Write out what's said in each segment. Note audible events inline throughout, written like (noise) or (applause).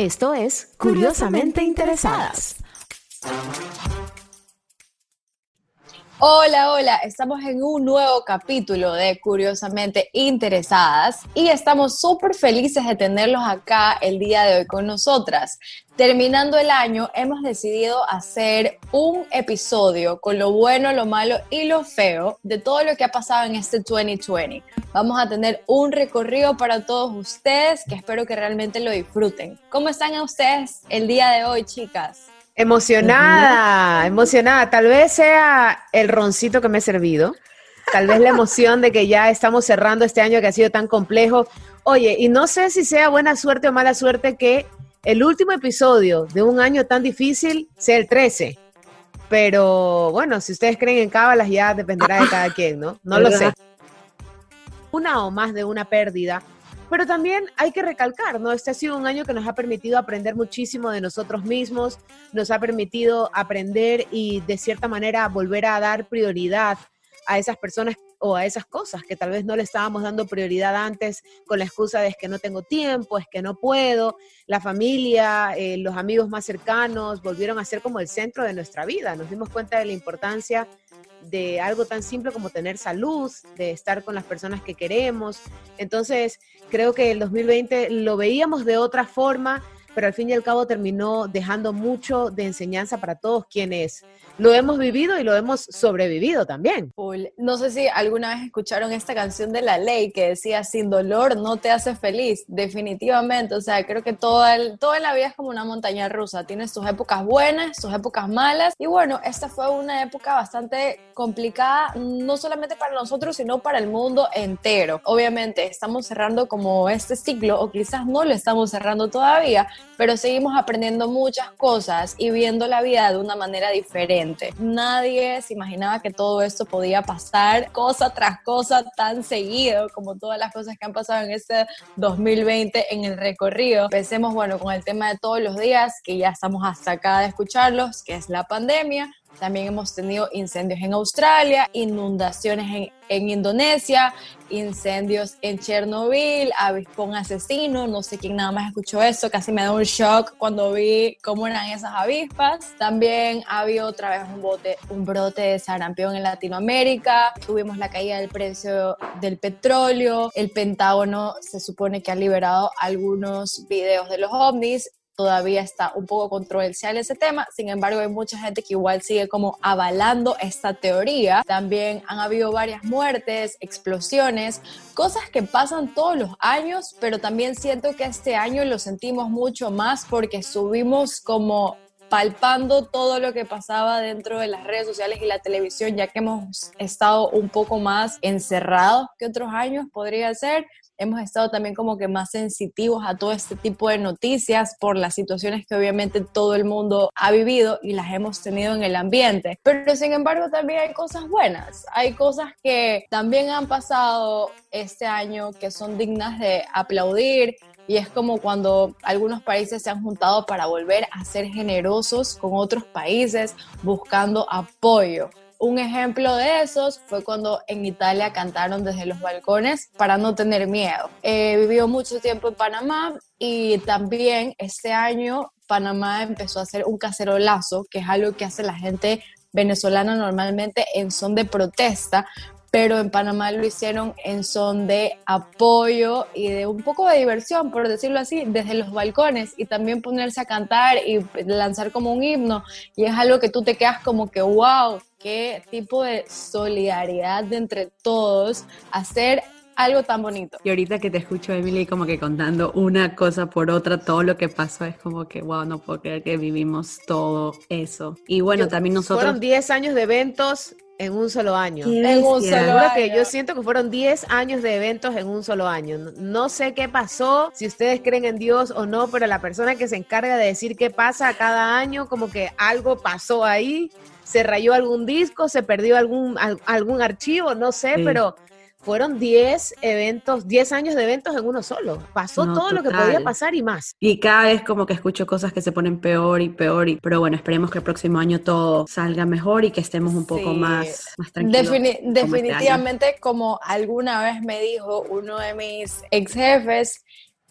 Esto es Curiosamente Interesadas. Hola, hola, estamos en un nuevo capítulo de Curiosamente Interesadas y estamos súper felices de tenerlos acá el día de hoy con nosotras. Terminando el año, hemos decidido hacer un episodio con lo bueno, lo malo y lo feo de todo lo que ha pasado en este 2020. Vamos a tener un recorrido para todos ustedes que espero que realmente lo disfruten. ¿Cómo están ustedes el día de hoy, chicas? Emocionada, emocionada. Tal vez sea el roncito que me he servido. Tal vez la emoción de que ya estamos cerrando este año que ha sido tan complejo. Oye, y no sé si sea buena suerte o mala suerte que el último episodio de un año tan difícil sea el 13. Pero bueno, si ustedes creen en cábalas ya dependerá de cada quien, ¿no? No lo sé. Una o más de una pérdida. Pero también hay que recalcar, ¿no? Este ha sido un año que nos ha permitido aprender muchísimo de nosotros mismos, nos ha permitido aprender y de cierta manera volver a dar prioridad a esas personas o a esas cosas que tal vez no le estábamos dando prioridad antes con la excusa de es que no tengo tiempo, es que no puedo. La familia, eh, los amigos más cercanos volvieron a ser como el centro de nuestra vida. Nos dimos cuenta de la importancia de algo tan simple como tener salud, de estar con las personas que queremos. Entonces, creo que el 2020 lo veíamos de otra forma, pero al fin y al cabo terminó dejando mucho de enseñanza para todos quienes lo hemos vivido y lo hemos sobrevivido también. No sé si alguna vez escucharon esta canción de La Ley que decía, sin dolor no te hace feliz. Definitivamente, o sea, creo que todo, el, todo en la vida es como una montaña rusa. Tienes sus épocas buenas, sus épocas malas. Y bueno, esta fue una época bastante complicada, no solamente para nosotros, sino para el mundo entero. Obviamente, estamos cerrando como este ciclo, o quizás no lo estamos cerrando todavía, pero seguimos aprendiendo muchas cosas y viendo la vida de una manera diferente. Nadie se imaginaba que todo esto podía pasar cosa tras cosa tan seguido como todas las cosas que han pasado en este 2020 en el recorrido. Empecemos, bueno, con el tema de todos los días, que ya estamos hasta acá de escucharlos, que es la pandemia. También hemos tenido incendios en Australia, inundaciones en, en, Indonesia, incendios en Chernobyl, avispón asesino, no sé quién nada más escuchó eso, casi me da un shock cuando vi cómo eran esas avispas. También ha habido otra vez un, bote, un brote de sarampión en Latinoamérica, tuvimos la caída del precio del petróleo, el Pentágono se supone que ha liberado algunos videos de los ovnis, todavía está un poco controversial ese tema, sin embargo hay mucha gente que igual sigue como avalando esta teoría. También han habido varias muertes, explosiones, cosas que pasan todos los años, pero también siento que este año lo sentimos mucho más porque subimos como palpando todo lo que pasaba dentro de las redes sociales y la televisión, ya que hemos estado un poco más encerrados que otros años, podría ser hemos estado también como que más sensitivos a todo este tipo de noticias por las situaciones que obviamente todo el mundo ha vivido y las hemos tenido en el ambiente. Pero sin embargo también hay cosas buenas, hay cosas que también han pasado este año que son dignas de aplaudir y es como cuando algunos países se han juntado para volver a ser generosos con otros países buscando apoyo. Un ejemplo de esos fue cuando en Italia cantaron desde los balcones para no tener miedo. He vivido mucho tiempo en Panamá y también este año Panamá empezó a hacer un cacerolazo, que es algo que hace la gente venezolana normalmente en son de protesta, pero en Panamá lo hicieron en son de apoyo y de un poco de diversión, por decirlo así, desde los balcones y también ponerse a cantar y lanzar como un himno. Y es algo que tú te quedas como que, wow, qué tipo de solidaridad de entre todos, hacer algo tan bonito. Y ahorita que te escucho, Emily, como que contando una cosa por otra, todo lo que pasó es como que, wow, no puedo creer que vivimos todo eso. Y bueno, también nosotros... Fueron 10 años de eventos en un solo año. En un solo año. que yo siento que fueron 10 años de eventos en un solo año. No, sé qué pasó, si ustedes creen en Dios o no, pero la persona que se encarga de decir qué pasa cada año, como que algo pasó ahí, se rayó algún disco, se perdió algún, algún archivo, no sé, pero fueron 10 eventos, 10 años de eventos en uno solo. Pasó todo lo que podía pasar y más. Y cada vez como que escucho cosas que se ponen peor y peor. Y, pero bueno, esperemos que el próximo año todo salga mejor y que estemos un poco más, más tranquilos. Este definitivamente, como alguna vez me dijo uno de mis ex jefes,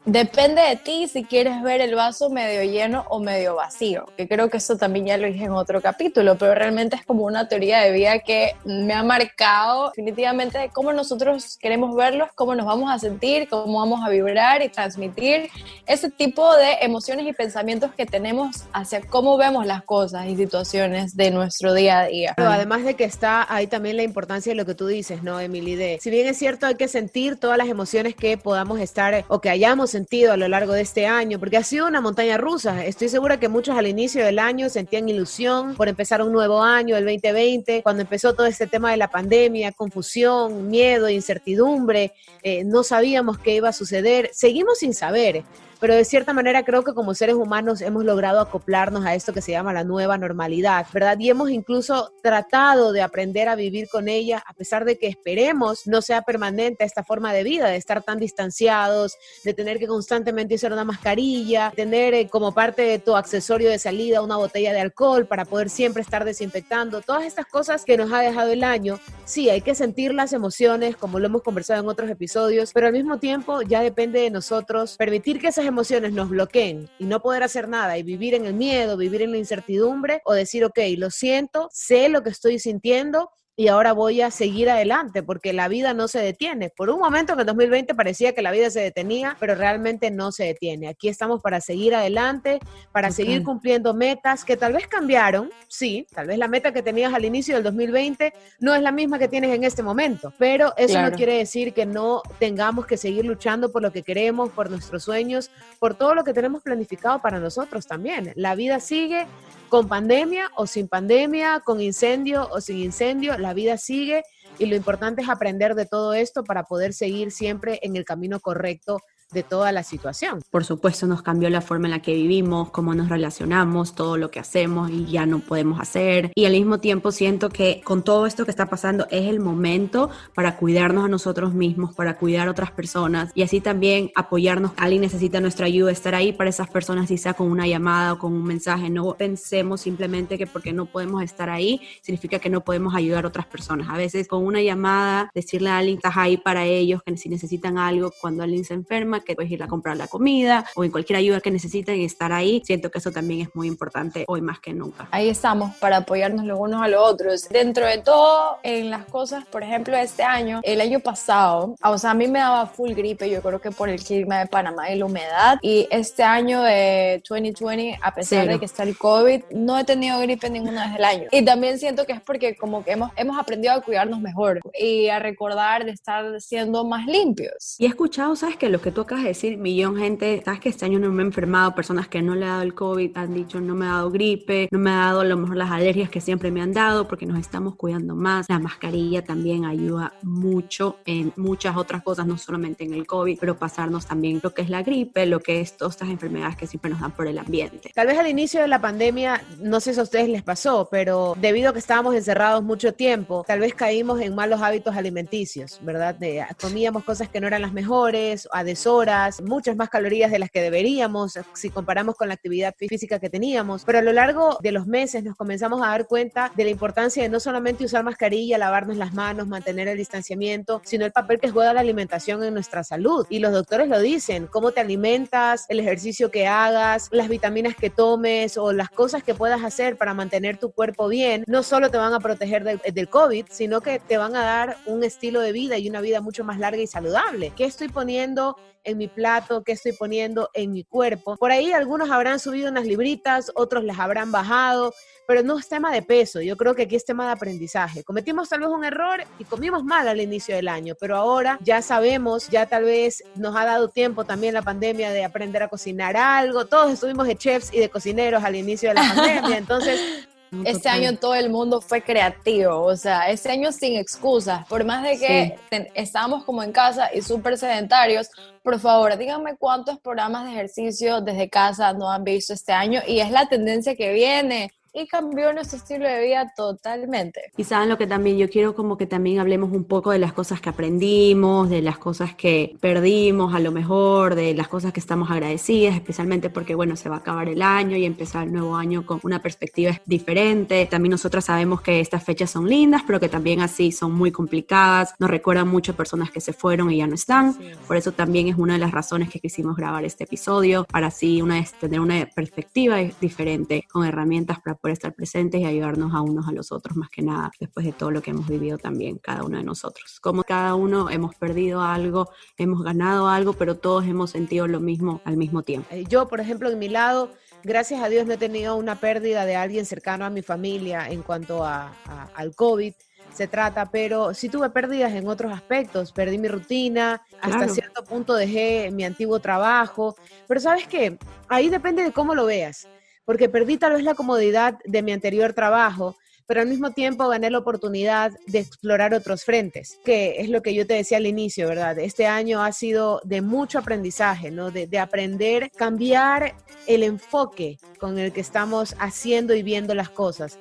Depende de ti si quieres ver el vaso medio lleno o medio vacío, que creo que eso también ya lo dije en otro capítulo, pero realmente es como una teoría de vida que me ha marcado definitivamente de cómo nosotros queremos verlos, cómo nos vamos a sentir, cómo vamos a vibrar y transmitir ese tipo de emociones y pensamientos que tenemos hacia cómo vemos las cosas y situaciones de nuestro día a día. Pero además de que está ahí también la importancia de lo que tú dices, ¿no, Emily? De, si bien es cierto, hay que sentir todas las emociones que podamos estar o que hayamos sentido a lo largo de este año, porque ha sido una montaña rusa. Estoy segura que muchos al inicio del año sentían ilusión por empezar un nuevo año, el 2020, cuando empezó todo este tema de la pandemia, confusión, miedo, incertidumbre, eh, no sabíamos qué iba a suceder. Seguimos sin saber pero de cierta manera creo que como seres humanos hemos logrado acoplarnos a esto que se llama la nueva normalidad, ¿verdad? Y hemos incluso tratado de aprender a vivir con ella, a pesar de que esperemos no sea permanente esta forma de vida, de estar tan distanciados, de tener que constantemente usar una mascarilla, tener eh, como parte de tu accesorio de salida una botella de alcohol para poder siempre estar desinfectando, todas estas cosas que nos ha dejado el año, sí, hay que sentir las emociones, como lo hemos conversado en otros episodios, pero al mismo tiempo ya depende de nosotros permitir que esas emociones nos bloqueen y no poder hacer nada y vivir en el miedo, vivir en la incertidumbre o decir, ok, lo siento, sé lo que estoy sintiendo, y ahora voy a seguir adelante porque la vida no se detiene. Por un momento en el 2020 parecía que la vida se detenía, pero realmente no se detiene. Aquí estamos para seguir adelante, para seguir cumpliendo metas que tal vez cambiaron, sí, tal vez la meta que tenías al inicio del 2020 no es la misma que tienes en este momento, pero eso no quiere decir que no tengamos que seguir luchando por lo que queremos, por nuestros sueños, por todo lo que tenemos planificado para nosotros también. La vida sigue con pandemia o sin pandemia, con incendio o sin incendio, la vida sigue y lo importante es aprender de todo esto para poder seguir siempre en el camino correcto de toda la situación. Por supuesto, nos cambió la forma en la que vivimos, cómo nos relacionamos, todo lo que hacemos y ya no podemos hacer. Y al mismo tiempo siento que con todo esto que está pasando es el momento para cuidarnos a nosotros mismos, para cuidar a otras personas y así también apoyarnos. Alguien necesita nuestra ayuda, estar ahí para esas personas, si sea con una llamada o con un mensaje. No pensemos simplemente que porque no podemos estar ahí significa que no podemos ayudar a otras personas. A veces con una llamada, decirle a alguien, estás ahí para ellos, que si necesitan algo, cuando alguien se enferma, que puedes ir a comprar la comida o en cualquier ayuda que necesiten y estar ahí. Siento que eso también es muy importante hoy más que nunca. Ahí estamos para apoyarnos los unos a los otros. Dentro de todo, en las cosas, por ejemplo, este año, el año pasado, o sea, a mí me daba full gripe, yo creo que por el clima de Panamá y la humedad. Y este año de 2020, a pesar de que está el COVID, no he tenido gripe ninguna vez del año. Y también siento que es porque como que hemos, hemos aprendido a cuidarnos mejor y a recordar de estar siendo más limpios. Y he escuchado, ¿sabes? Que lo que tú acabas de decir, millón gente, sabes que este año no me he enfermado, personas que no le ha dado el COVID han dicho no me ha dado gripe, no me ha dado a lo mejor las alergias que siempre me han dado porque nos estamos cuidando más. La mascarilla también ayuda mucho en muchas otras cosas, no solamente en el COVID, pero pasarnos también lo que es la gripe, lo que es todas estas enfermedades que siempre nos dan por el ambiente. Tal vez al inicio de la pandemia, no sé si a ustedes les pasó, pero debido a que estábamos encerrados mucho tiempo, tal vez caímos en malos hábitos alimenticios, ¿verdad? De, comíamos cosas que no eran las mejores, a desorden horas, muchas más calorías de las que deberíamos si comparamos con la actividad física que teníamos. Pero a lo largo de los meses nos comenzamos a dar cuenta de la importancia de no solamente usar mascarilla, lavarnos las manos, mantener el distanciamiento, sino el papel que juega la alimentación en nuestra salud. Y los doctores lo dicen, cómo te alimentas, el ejercicio que hagas, las vitaminas que tomes o las cosas que puedas hacer para mantener tu cuerpo bien, no solo te van a proteger del, del COVID, sino que te van a dar un estilo de vida y una vida mucho más larga y saludable. ¿Qué estoy poniendo en mi plato, qué estoy poniendo en mi cuerpo. Por ahí algunos habrán subido unas libritas, otros las habrán bajado, pero no es tema de peso, yo creo que aquí es tema de aprendizaje. Cometimos tal vez un error y comimos mal al inicio del año, pero ahora ya sabemos, ya tal vez nos ha dado tiempo también la pandemia de aprender a cocinar algo, todos estuvimos de chefs y de cocineros al inicio de la (laughs) pandemia, entonces este año todo el mundo fue creativo, o sea, este año sin excusas, por más de que estábamos como en casa y súper sedentarios, por favor, díganme cuántos programas de ejercicio desde casa no han visto este año y es la tendencia que viene y cambió nuestro estilo de vida totalmente. Y saben lo que también yo quiero como que también hablemos un poco de las cosas que aprendimos, de las cosas que perdimos a lo mejor, de las cosas que estamos agradecidas, especialmente porque bueno, se va a acabar el año y empezar el nuevo año con una perspectiva diferente. También nosotros sabemos que estas fechas son lindas, pero que también así son muy complicadas, nos recuerdan mucho a personas que se fueron y ya no están. Por eso también es una de las razones que quisimos grabar este episodio, para así una vez tener una perspectiva diferente con herramientas para por estar presentes y ayudarnos a unos a los otros, más que nada, después de todo lo que hemos vivido también cada uno de nosotros. Como cada uno hemos perdido algo, hemos ganado algo, pero todos hemos sentido lo mismo al mismo tiempo. Eh, yo, por ejemplo, en mi lado, gracias a Dios no he tenido una pérdida de alguien cercano a mi familia en cuanto a, al COVID se trata, pero sí tuve pérdidas en otros aspectos. Perdí mi rutina, hasta cierto punto dejé mi antiguo trabajo, pero sabes qué, ahí depende de cómo lo veas porque perdí tal vez la comodidad de mi anterior trabajo, pero al mismo tiempo gané la oportunidad de explorar otros frentes, que es lo que yo te decía al inicio, ¿verdad? Este año ha sido de mucho aprendizaje, ¿no? De, de aprender, cambiar el enfoque con el que estamos haciendo y viendo las cosas.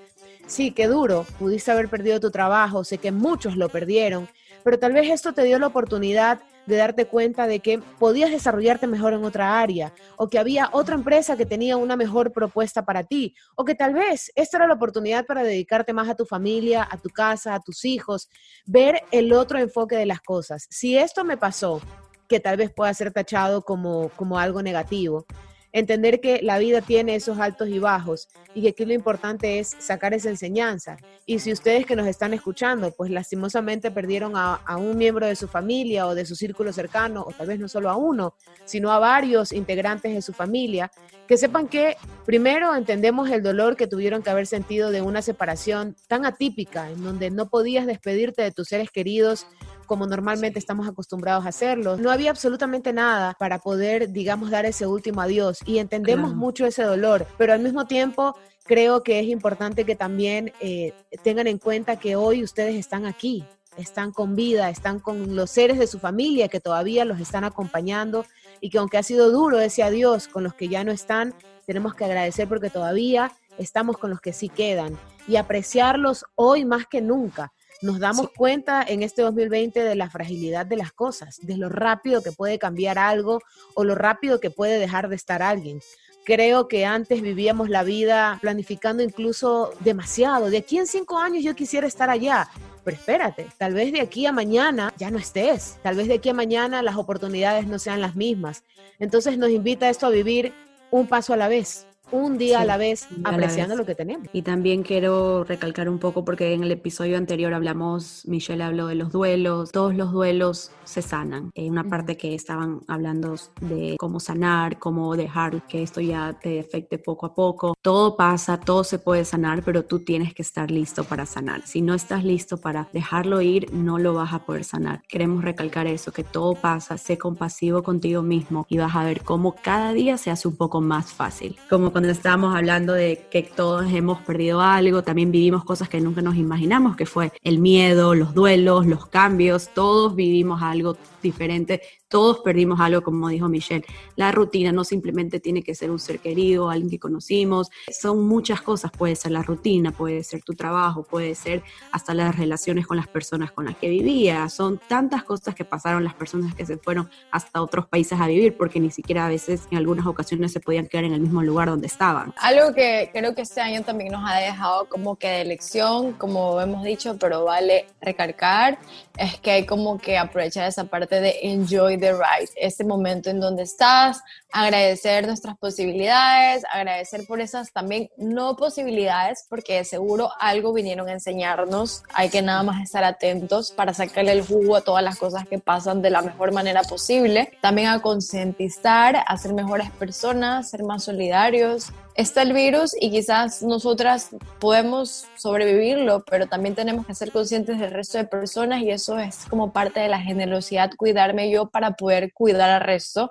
Sí, qué duro, pudiste haber perdido tu trabajo, sé que muchos lo perdieron, pero tal vez esto te dio la oportunidad de darte cuenta de que podías desarrollarte mejor en otra área o que había otra empresa que tenía una mejor propuesta para ti o que tal vez esta era la oportunidad para dedicarte más a tu familia, a tu casa, a tus hijos, ver el otro enfoque de las cosas. Si esto me pasó, que tal vez pueda ser tachado como, como algo negativo, entender que la vida tiene esos altos y bajos y que aquí lo importante es sacar esa enseñanza. Y si ustedes que nos están escuchando, pues lastimosamente perdieron a, a, un miembro de su familia o de su círculo cercano, o tal vez no solo a uno, sino a varios integrantes de su familia, que sepan que primero entendemos el dolor que tuvieron que haber sentido de una separación tan atípica, en donde no podías despedirte de tus seres queridos como normalmente estamos acostumbrados a hacerlo. No había absolutamente nada para poder, digamos, dar ese último adiós. Y entendemos mucho ese dolor, pero al mismo tiempo creo que es importante que también eh, tengan en cuenta que hoy ustedes están aquí, están con vida, están con los seres de su familia que todavía los están acompañando y que aunque ha sido duro ese adiós con los que ya no están, tenemos que agradecer porque todavía estamos con los que sí quedan y apreciarlos hoy más que nunca nos damos cuenta en este 2020 de la fragilidad de las cosas, de lo rápido que puede cambiar algo o lo rápido que puede dejar de estar alguien. Creo que antes vivíamos la vida planificando incluso demasiado. De aquí en cinco años yo quisiera estar allá. Pero espérate, tal vez de aquí a mañana ya no estés. Tal vez de aquí a mañana las oportunidades no sean las mismas. Entonces nos invita esto a vivir un paso a la vez un día a la vez, apreciando lo que tenemos. Y también quiero recalcar un poco, porque en el episodio anterior hablamos, Michelle habló de los duelos, todos los duelos se sanan. En una parte que estaban hablando de cómo sanar, cómo dejar que esto ya te afecte poco a poco. Todo pasa, todo se puede sanar, pero tú tienes que estar listo para sanar. Si no estás listo para dejarlo ir, no lo vas a poder sanar. Queremos recalcar eso, que todo pasa, sé compasivo contigo mismo y vas a ver cómo cada día se hace un poco más fácil. Como cuando estábamos hablando de que todos hemos perdido algo, también vivimos cosas que nunca nos imaginamos, que fue el miedo, los duelos, los cambios, todos vivimos algo diferente todos perdimos algo, como dijo Michelle. La rutina no simplemente tiene que ser un ser querido, alguien que conocimos, son muchas cosas. Puede ser la rutina, puede ser tu trabajo, puede ser hasta las relaciones con las personas con las que vivía. Son tantas cosas que pasaron las personas que se fueron hasta otros países a vivir, porque ni siquiera a veces en algunas ocasiones se podían quedar en el mismo lugar donde estaban. Algo que creo que este año también nos ha dejado como que de lección, como hemos dicho, pero vale recalcar, es que hay como que aprovechar esa parte de enjoy the ride, este momento en donde estás, agradecer nuestras posibilidades, agradecer por esas también no posibilidades, porque seguro algo vinieron a enseñarnos, hay que nada más estar atentos para sacarle el jugo a todas las cosas que pasan de la mejor manera posible, también a concientizar, a ser mejores personas, ser más solidarios, está el virus y quizás nosotras podemos sobrevivirlo, pero también tenemos que ser conscientes del resto de personas y eso es como parte de la generosidad, cuidarme yo para poder cuidar al resto.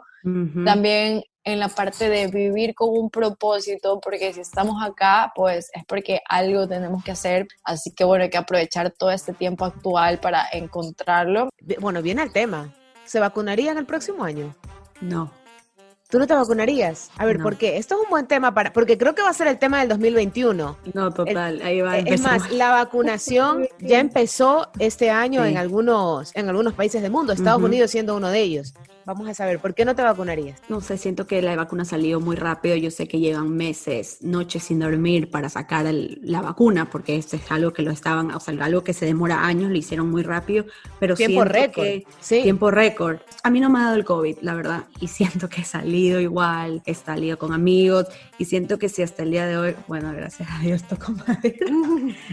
También en la parte de vivir con un propósito, porque si estamos acá, pues es porque algo tenemos que hacer, así que bueno, hay que aprovechar todo este tiempo actual para encontrarlo. Bueno, viene el tema. ¿Se vacunarían el próximo año? No. ¿Tú no te vacunarías? A ver, ¿por qué? Esto es un buen tema para, porque creo que va a ser el tema del 2021. No, total, ahí va. Eh, es más, la vacunación (laughs) ya empezó este año en algunos, en algunos países del mundo, Estados Unidos siendo uno de ellos. Vamos a saber, ¿por qué no te vacunarías? No sé, siento que la vacuna salió muy rápido. Yo sé que llevan meses, noches sin dormir para sacar la vacuna, porque esto es algo que lo estaban, o sea, algo que se demora años, lo hicieron muy rápido, pero tiempo récord. sí. Tiempo récord. A mí no me ha dado el COVID, la verdad, y (laughs) siento que he salido igual, he salido con amigos, y siento que si hasta el día de hoy, bueno, gracias a Dios (laughs) toco madera,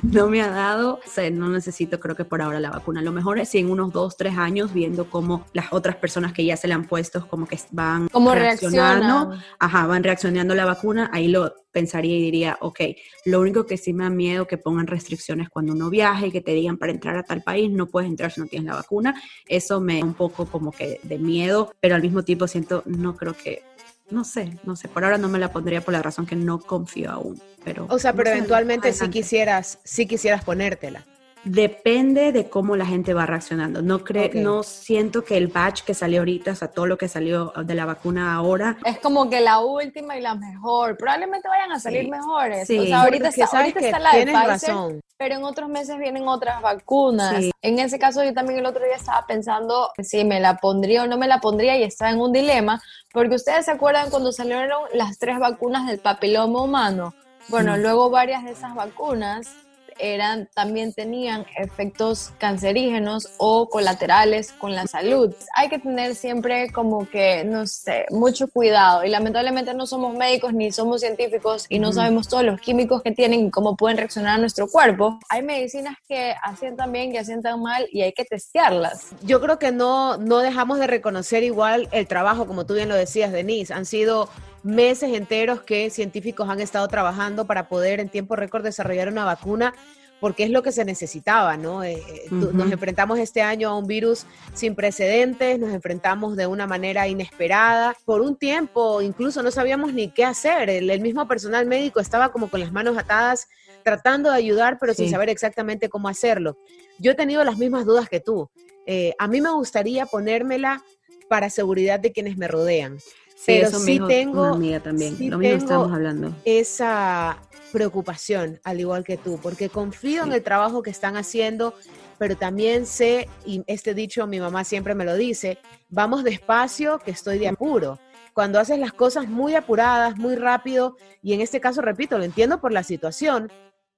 no me ha dado, o sea, no necesito, creo que por ahora la vacuna. Lo mejor es si en unos dos, tres años, viendo cómo las otras personas que ya se le han puesto como que van reaccionando, ajá, van reaccionando a la vacuna, ahí lo pensaría y diría, ok, lo único que sí me da miedo que pongan restricciones cuando uno viaje, que te digan para entrar a tal país no puedes entrar si no tienes la vacuna, eso me da un poco como que de miedo, pero al mismo tiempo siento, no creo que no sé, no sé, por ahora no me la pondría por la razón que no confío aún, pero... O sea, pero eventualmente si quisieras, si quisieras ponértela. Depende de cómo la gente va reaccionando. No creo, no siento que el batch que salió ahorita, o sea, todo lo que salió de la vacuna ahora. Es como que la última y la mejor. Probablemente vayan a salir mejores. Sí. O sea, ahorita está, ahorita está la de Pfizer, pero en otros meses vienen otras vacunas. En ese caso, yo también el otro día estaba pensando si me la pondría o no me la pondría y estaba en un dilema, porque ustedes se acuerdan cuando salieron las tres vacunas del papiloma humano. Bueno, luego varias de esas vacunas eran, también tenían efectos cancerígenos o colaterales con la salud. Hay que tener siempre como que, no sé, mucho cuidado y lamentablemente no somos médicos ni somos científicos y no sabemos todos los químicos que tienen y cómo pueden reaccionar a nuestro cuerpo. Hay medicinas que asientan bien, que asientan mal y hay que testearlas. Yo creo que no, no dejamos de reconocer igual el trabajo, como tú bien lo decías, Denise. Han sido meses enteros que científicos han estado trabajando para poder en tiempo récord desarrollar una vacuna porque es lo que se necesitaba, ¿no? Eh, eh, nos enfrentamos este año a un virus sin precedentes, nos enfrentamos de una manera inesperada. Por un tiempo incluso no sabíamos ni qué hacer. El, mismo personal médico estaba como con las manos atadas tratando de ayudar, pero sin saber exactamente cómo hacerlo. Yo he tenido las mismas dudas que tú. Eh, a mí me gustaría ponérmela para seguridad de quienes me rodean. Sí, pero eso sí tengo, también. Lo mismo estamos hablando. Esa preocupación, al igual que tú, porque confío en el trabajo que están haciendo, pero también sé, y este dicho mi mamá siempre me lo dice, vamos despacio, que estoy de apuro. Cuando haces las cosas muy apuradas, muy rápido, y en este caso, repito, lo entiendo por la situación,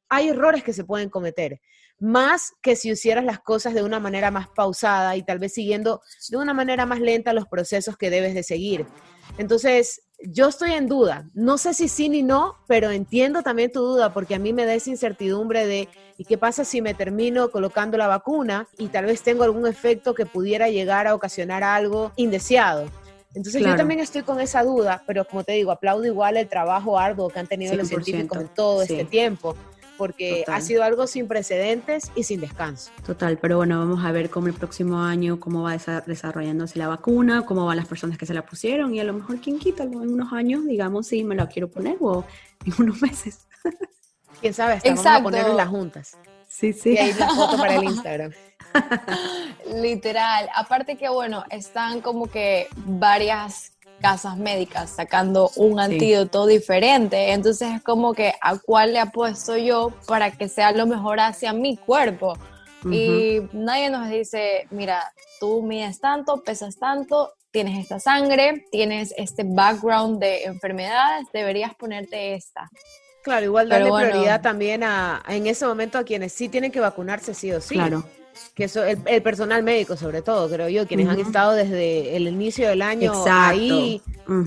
hay errores que se pueden cometer más que si hicieras las cosas de una manera más pausada y tal vez siguiendo de una manera más lenta los procesos que debes de seguir. Entonces, yo estoy en duda. No sé si sí ni no, pero entiendo también tu duda porque a mí me da esa incertidumbre de ¿y qué pasa si me termino colocando la vacuna y tal vez tengo algún efecto que pudiera llegar a ocasionar algo indeseado? Entonces yo también estoy con esa duda, pero como te digo, aplaudo igual el trabajo arduo que han tenido los científicos en todo este tiempo porque ha sido algo sin precedentes y sin descanso. Total, pero bueno, vamos a ver cómo el próximo año, cómo va desarrollándose la vacuna, cómo van las personas que se la pusieron y a lo mejor quién quita en unos años, digamos, si me la quiero poner o en (laughs) unos meses. Quién sabe, hasta vamos a ponernos las juntas. Sí, sí. Y ahí la foto para el Instagram. (laughs) Literal. Aparte que, bueno, están como que varias casas médicas sacando un antídoto diferente. Entonces es como que a cuál le apuesto yo para que sea lo mejor hacia mi cuerpo. Y nadie nos dice, mira, tú mides tanto, pesas tanto, tienes esta sangre, tienes este background de enfermedades, deberías ponerte esta. Claro, igual darle prioridad también a, en ese momento a quienes sí tienen que vacunarse sí o sí. Claro que eso, el, personal médico sobre todo, creo yo, quienes han estado desde el inicio del año ahí,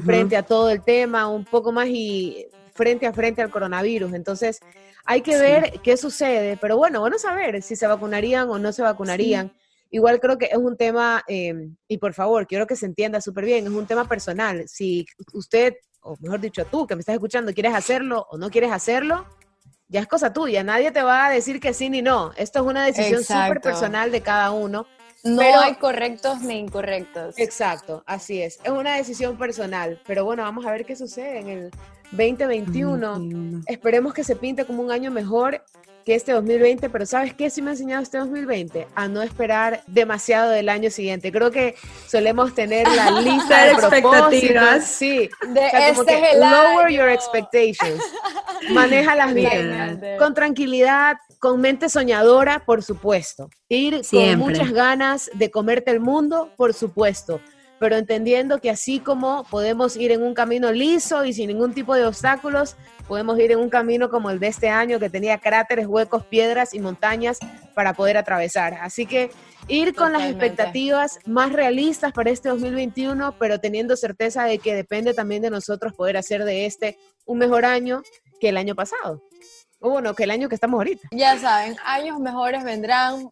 frente a todo el tema, un poco más y frente a frente al coronavirus. Entonces, hay que ver qué sucede, pero bueno, bueno saber si se vacunarían o no se vacunarían. Igual creo que es un tema, em, y por favor, quiero que se entienda súper bien, es un tema personal. Si usted, o mejor dicho tú, que me estás escuchando, quieres hacerlo o no quieres hacerlo, ya es cosa tuya, nadie te va a decir que sí ni no. Esto es una decisión súper personal de cada uno. No hay correctos ni incorrectos. Exacto, así es. Es una decisión personal, pero bueno, vamos a ver qué sucede en el 2021. Esperemos que se pinte como un año mejor que este 2020, pero ¿sabes qué sí me ha enseñado este 2020? A no esperar demasiado del año siguiente. Creo que solemos tener la (laughs) lista de expectativas. Sí, de este lower your expectations. (laughs) Maneja las bien, con tranquilidad, con mente soñadora, por supuesto. Ir con muchas ganas de comerte el mundo, por supuesto pero entendiendo que así como podemos ir en un camino liso y sin ningún tipo de obstáculos, podemos ir en un camino como el de este año que tenía cráteres, huecos, piedras y montañas para poder atravesar. Así que ir con las expectativas más realistas para este 2021, pero teniendo certeza de que depende también de nosotros poder hacer de este un mejor año que el año pasado. O bueno, que el año que estamos ahorita. Ya saben, años mejores vendrán,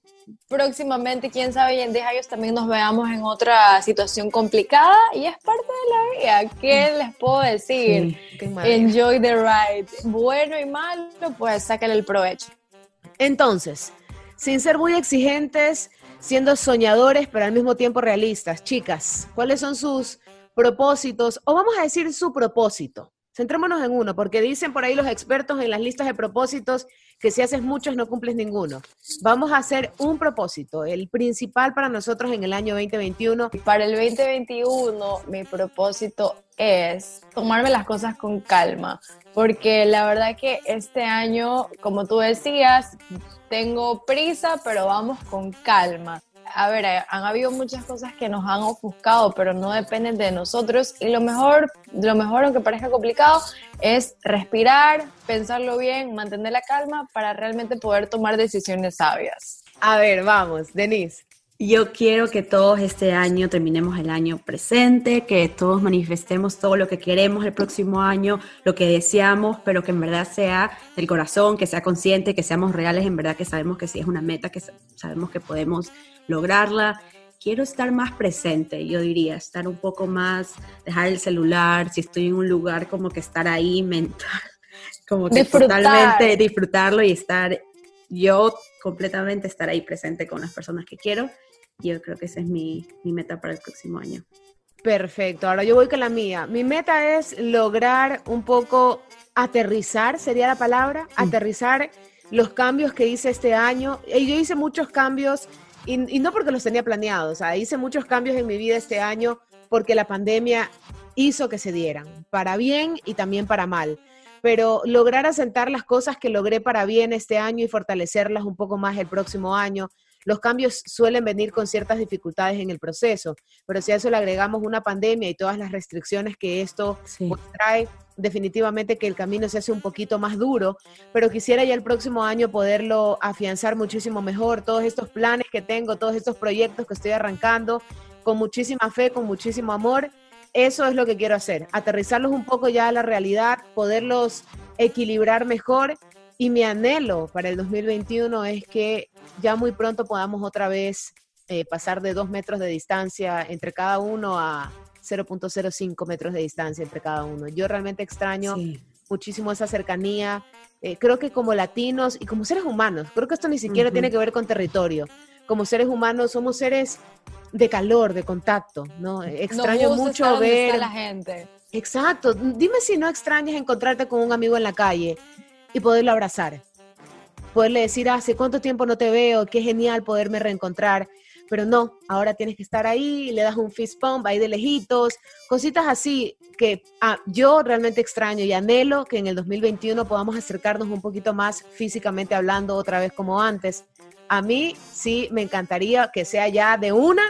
próximamente, quién sabe, y en 10 años también nos veamos en otra situación complicada y es parte de la vida. ¿Qué les puedo decir? Enjoy the ride. Bueno y malo, pues sáquenle el provecho. Entonces, sin ser muy exigentes, siendo soñadores, pero al mismo tiempo realistas, chicas, ¿cuáles son sus propósitos? O vamos a decir su propósito. Centrémonos en uno, porque dicen por ahí los expertos en las listas de propósitos que si haces muchos no cumples ninguno. Vamos a hacer un propósito, el principal para nosotros en el año 2021. Para el 2021 mi propósito es tomarme las cosas con calma, porque la verdad que este año, como tú decías, tengo prisa, pero vamos con calma a ver, eh, han habido muchas cosas que nos han ofuscado, pero no dependen de nosotros. Y lo mejor, lo mejor, aunque parezca complicado, es respirar, pensarlo bien, mantener la calma para realmente poder tomar decisiones sabias. A ver, vamos, Denise. Yo quiero que todos este año terminemos el año presente, que todos manifestemos todo lo que queremos el próximo año, lo que deseamos, pero que en verdad sea del corazón, que sea consciente, que seamos reales, en verdad que sabemos que sí es una meta, que sabemos que podemos lograrla. Quiero estar más presente, yo diría, estar un poco más, dejar el celular, si estoy en un lugar como que estar ahí mental, (laughs) como que totalmente disfrutarlo y estar yo completamente estar ahí presente con las personas que quiero yo creo que esa es mi, meta para el próximo año. Perfecto, ahora yo voy con la mía. Mi meta es lograr un poco aterrizar, sería la palabra, mm. aterrizar los cambios que hice este año. Y yo hice muchos cambios, y, no porque los tenía planeados, o sea, hice muchos cambios en mi vida este año porque la pandemia hizo que se dieran, para bien y también para mal. Pero lograr asentar las cosas que logré para bien este año y fortalecerlas un poco más el próximo año, los cambios suelen venir con ciertas dificultades en el proceso, pero si a eso le agregamos una pandemia y todas las restricciones que esto pues, trae, definitivamente que el camino se hace un poquito más duro, pero quisiera ya el próximo año poderlo afianzar muchísimo mejor, todos estos planes que tengo, todos estos proyectos que estoy arrancando, con muchísima fe, con muchísimo amor. Eso es lo que quiero hacer, aterrizarlos un poco ya a la realidad, poderlos equilibrar mejor y mi anhelo para el 2021 es que ya muy pronto podamos otra vez eh, pasar de dos metros de distancia entre cada uno a 0.05 metros de distancia entre cada uno. Yo realmente extraño muchísimo esa cercanía. Eh, creo que como latinos y como seres humanos, creo que esto ni siquiera tiene que ver con territorio. Como seres humanos somos seres de calor, de contacto, ¿no? Extraño mucho ver a la gente. Exacto. Dime si no extrañas encontrarte con un amigo en la calle y poderlo abrazar poderle decir, hace cuánto tiempo no te veo, qué genial poderme reencontrar. Pero no, ahora tienes que estar ahí, le das un fist pump ahí de lejitos, cositas así que ah, yo realmente extraño y anhelo que en el 2021 podamos acercarnos un poquito más físicamente hablando otra vez como antes. A mí sí me encantaría que sea ya de una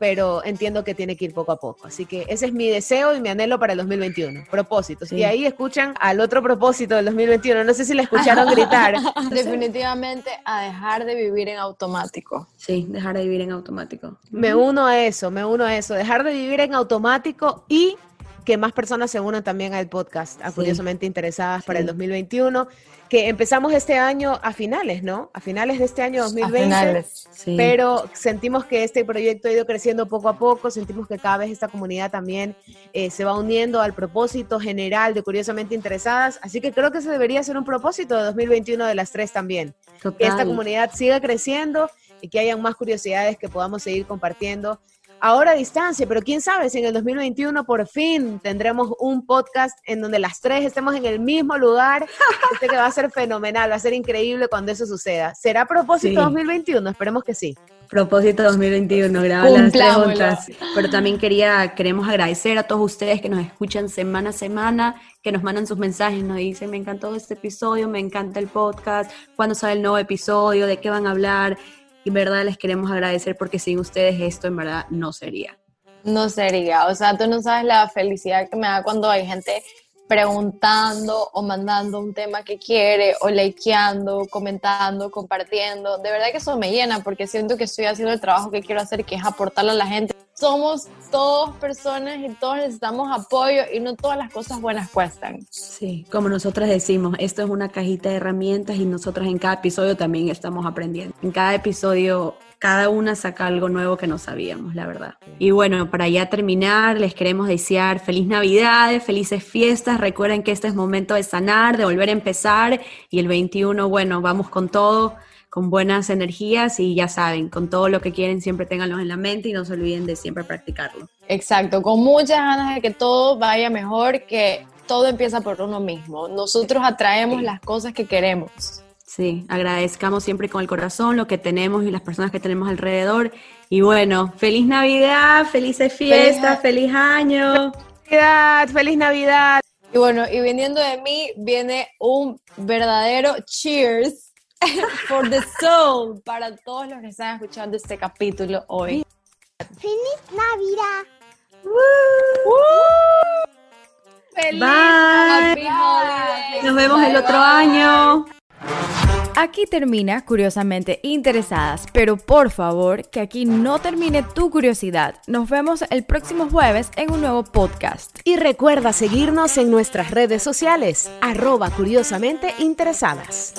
pero entiendo que tiene que ir poco a poco. Así que ese es mi deseo y mi anhelo para el 2021. Propósitos. Y ahí escuchan al otro propósito del 2021. No sé si le escucharon gritar. (laughs) Definitivamente a dejar de vivir en automático. Sí, dejar de vivir en automático. Me uno a eso, me uno a eso. Dejar de vivir en automático y que más personas se unan también al podcast, a curiosamente interesadas para el 2021 que empezamos este año a finales, ¿no? A finales de este año 2020. finales, sí. Pero sentimos que este proyecto ha ido creciendo poco a poco, sentimos que cada vez esta comunidad también eh, se va uniendo al propósito general de Curiosamente Interesadas, así que creo que ese debería ser un propósito de 2021 de las tres también. Que esta comunidad siga creciendo y que hayan más curiosidades que podamos seguir compartiendo ahora a distancia, pero quién sabe si en el 2021 por fin tendremos un podcast en donde las tres estemos en el mismo lugar. (laughs) Este que va a ser fenomenal, va a ser increíble cuando eso suceda. ¿Será a propósito 2021? Esperemos que sí. Propósito 2021, grabar las tres juntas. Pero también quería, queremos agradecer a todos ustedes que nos escuchan semana a semana, que nos mandan sus mensajes, nos dicen, me encantó este episodio, me encanta el podcast, cuándo sale el nuevo episodio, de qué van a hablar. Y verdad les queremos agradecer porque sin ustedes esto en verdad no sería. No sería, o sea, tú no sabes la felicidad que me da cuando hay gente preguntando o mandando un tema que quiere o likeando, comentando, compartiendo. De verdad que eso me llena porque siento que estoy haciendo el trabajo que quiero hacer, que es aportarle a la gente. Somos todos personas y todos necesitamos apoyo y no todas las cosas buenas cuestan. Sí, como nosotras decimos, esto es una cajita de herramientas y nosotras en cada episodio también estamos aprendiendo. En cada episodio cada una saca algo nuevo que no sabíamos, la verdad. Y bueno, para ya terminar, les queremos desear feliz Navidad, felices fiestas. Recuerden que este es momento de sanar, de volver a empezar. Y el 21, bueno, vamos con todo, con buenas energías y ya saben, con todo lo que quieren, siempre ténganlo en la mente y no se olviden de siempre practicarlo. Exacto, con muchas ganas de que todo vaya mejor, que todo empieza por uno mismo. Nosotros atraemos las cosas que queremos. Sí, agradezcamos siempre con el corazón lo que tenemos y las personas que tenemos alrededor. Y bueno, feliz Navidad, felices fiestas, feliz, año. Feliz Navidad, feliz Navidad. Y bueno, y viniendo de mí viene un verdadero cheers (laughs) for the soul para todos los que están escuchando este capítulo hoy. ¡Feliz Navidad! ¡Feliz Bye. Nos vemos el otro año. Aquí termina Curiosamente Interesadas, pero por favor que aquí no termine tu curiosidad. Nos vemos el próximo jueves en un nuevo podcast. Y recuerda seguirnos en nuestras redes sociales, arroba curiosamente interesadas.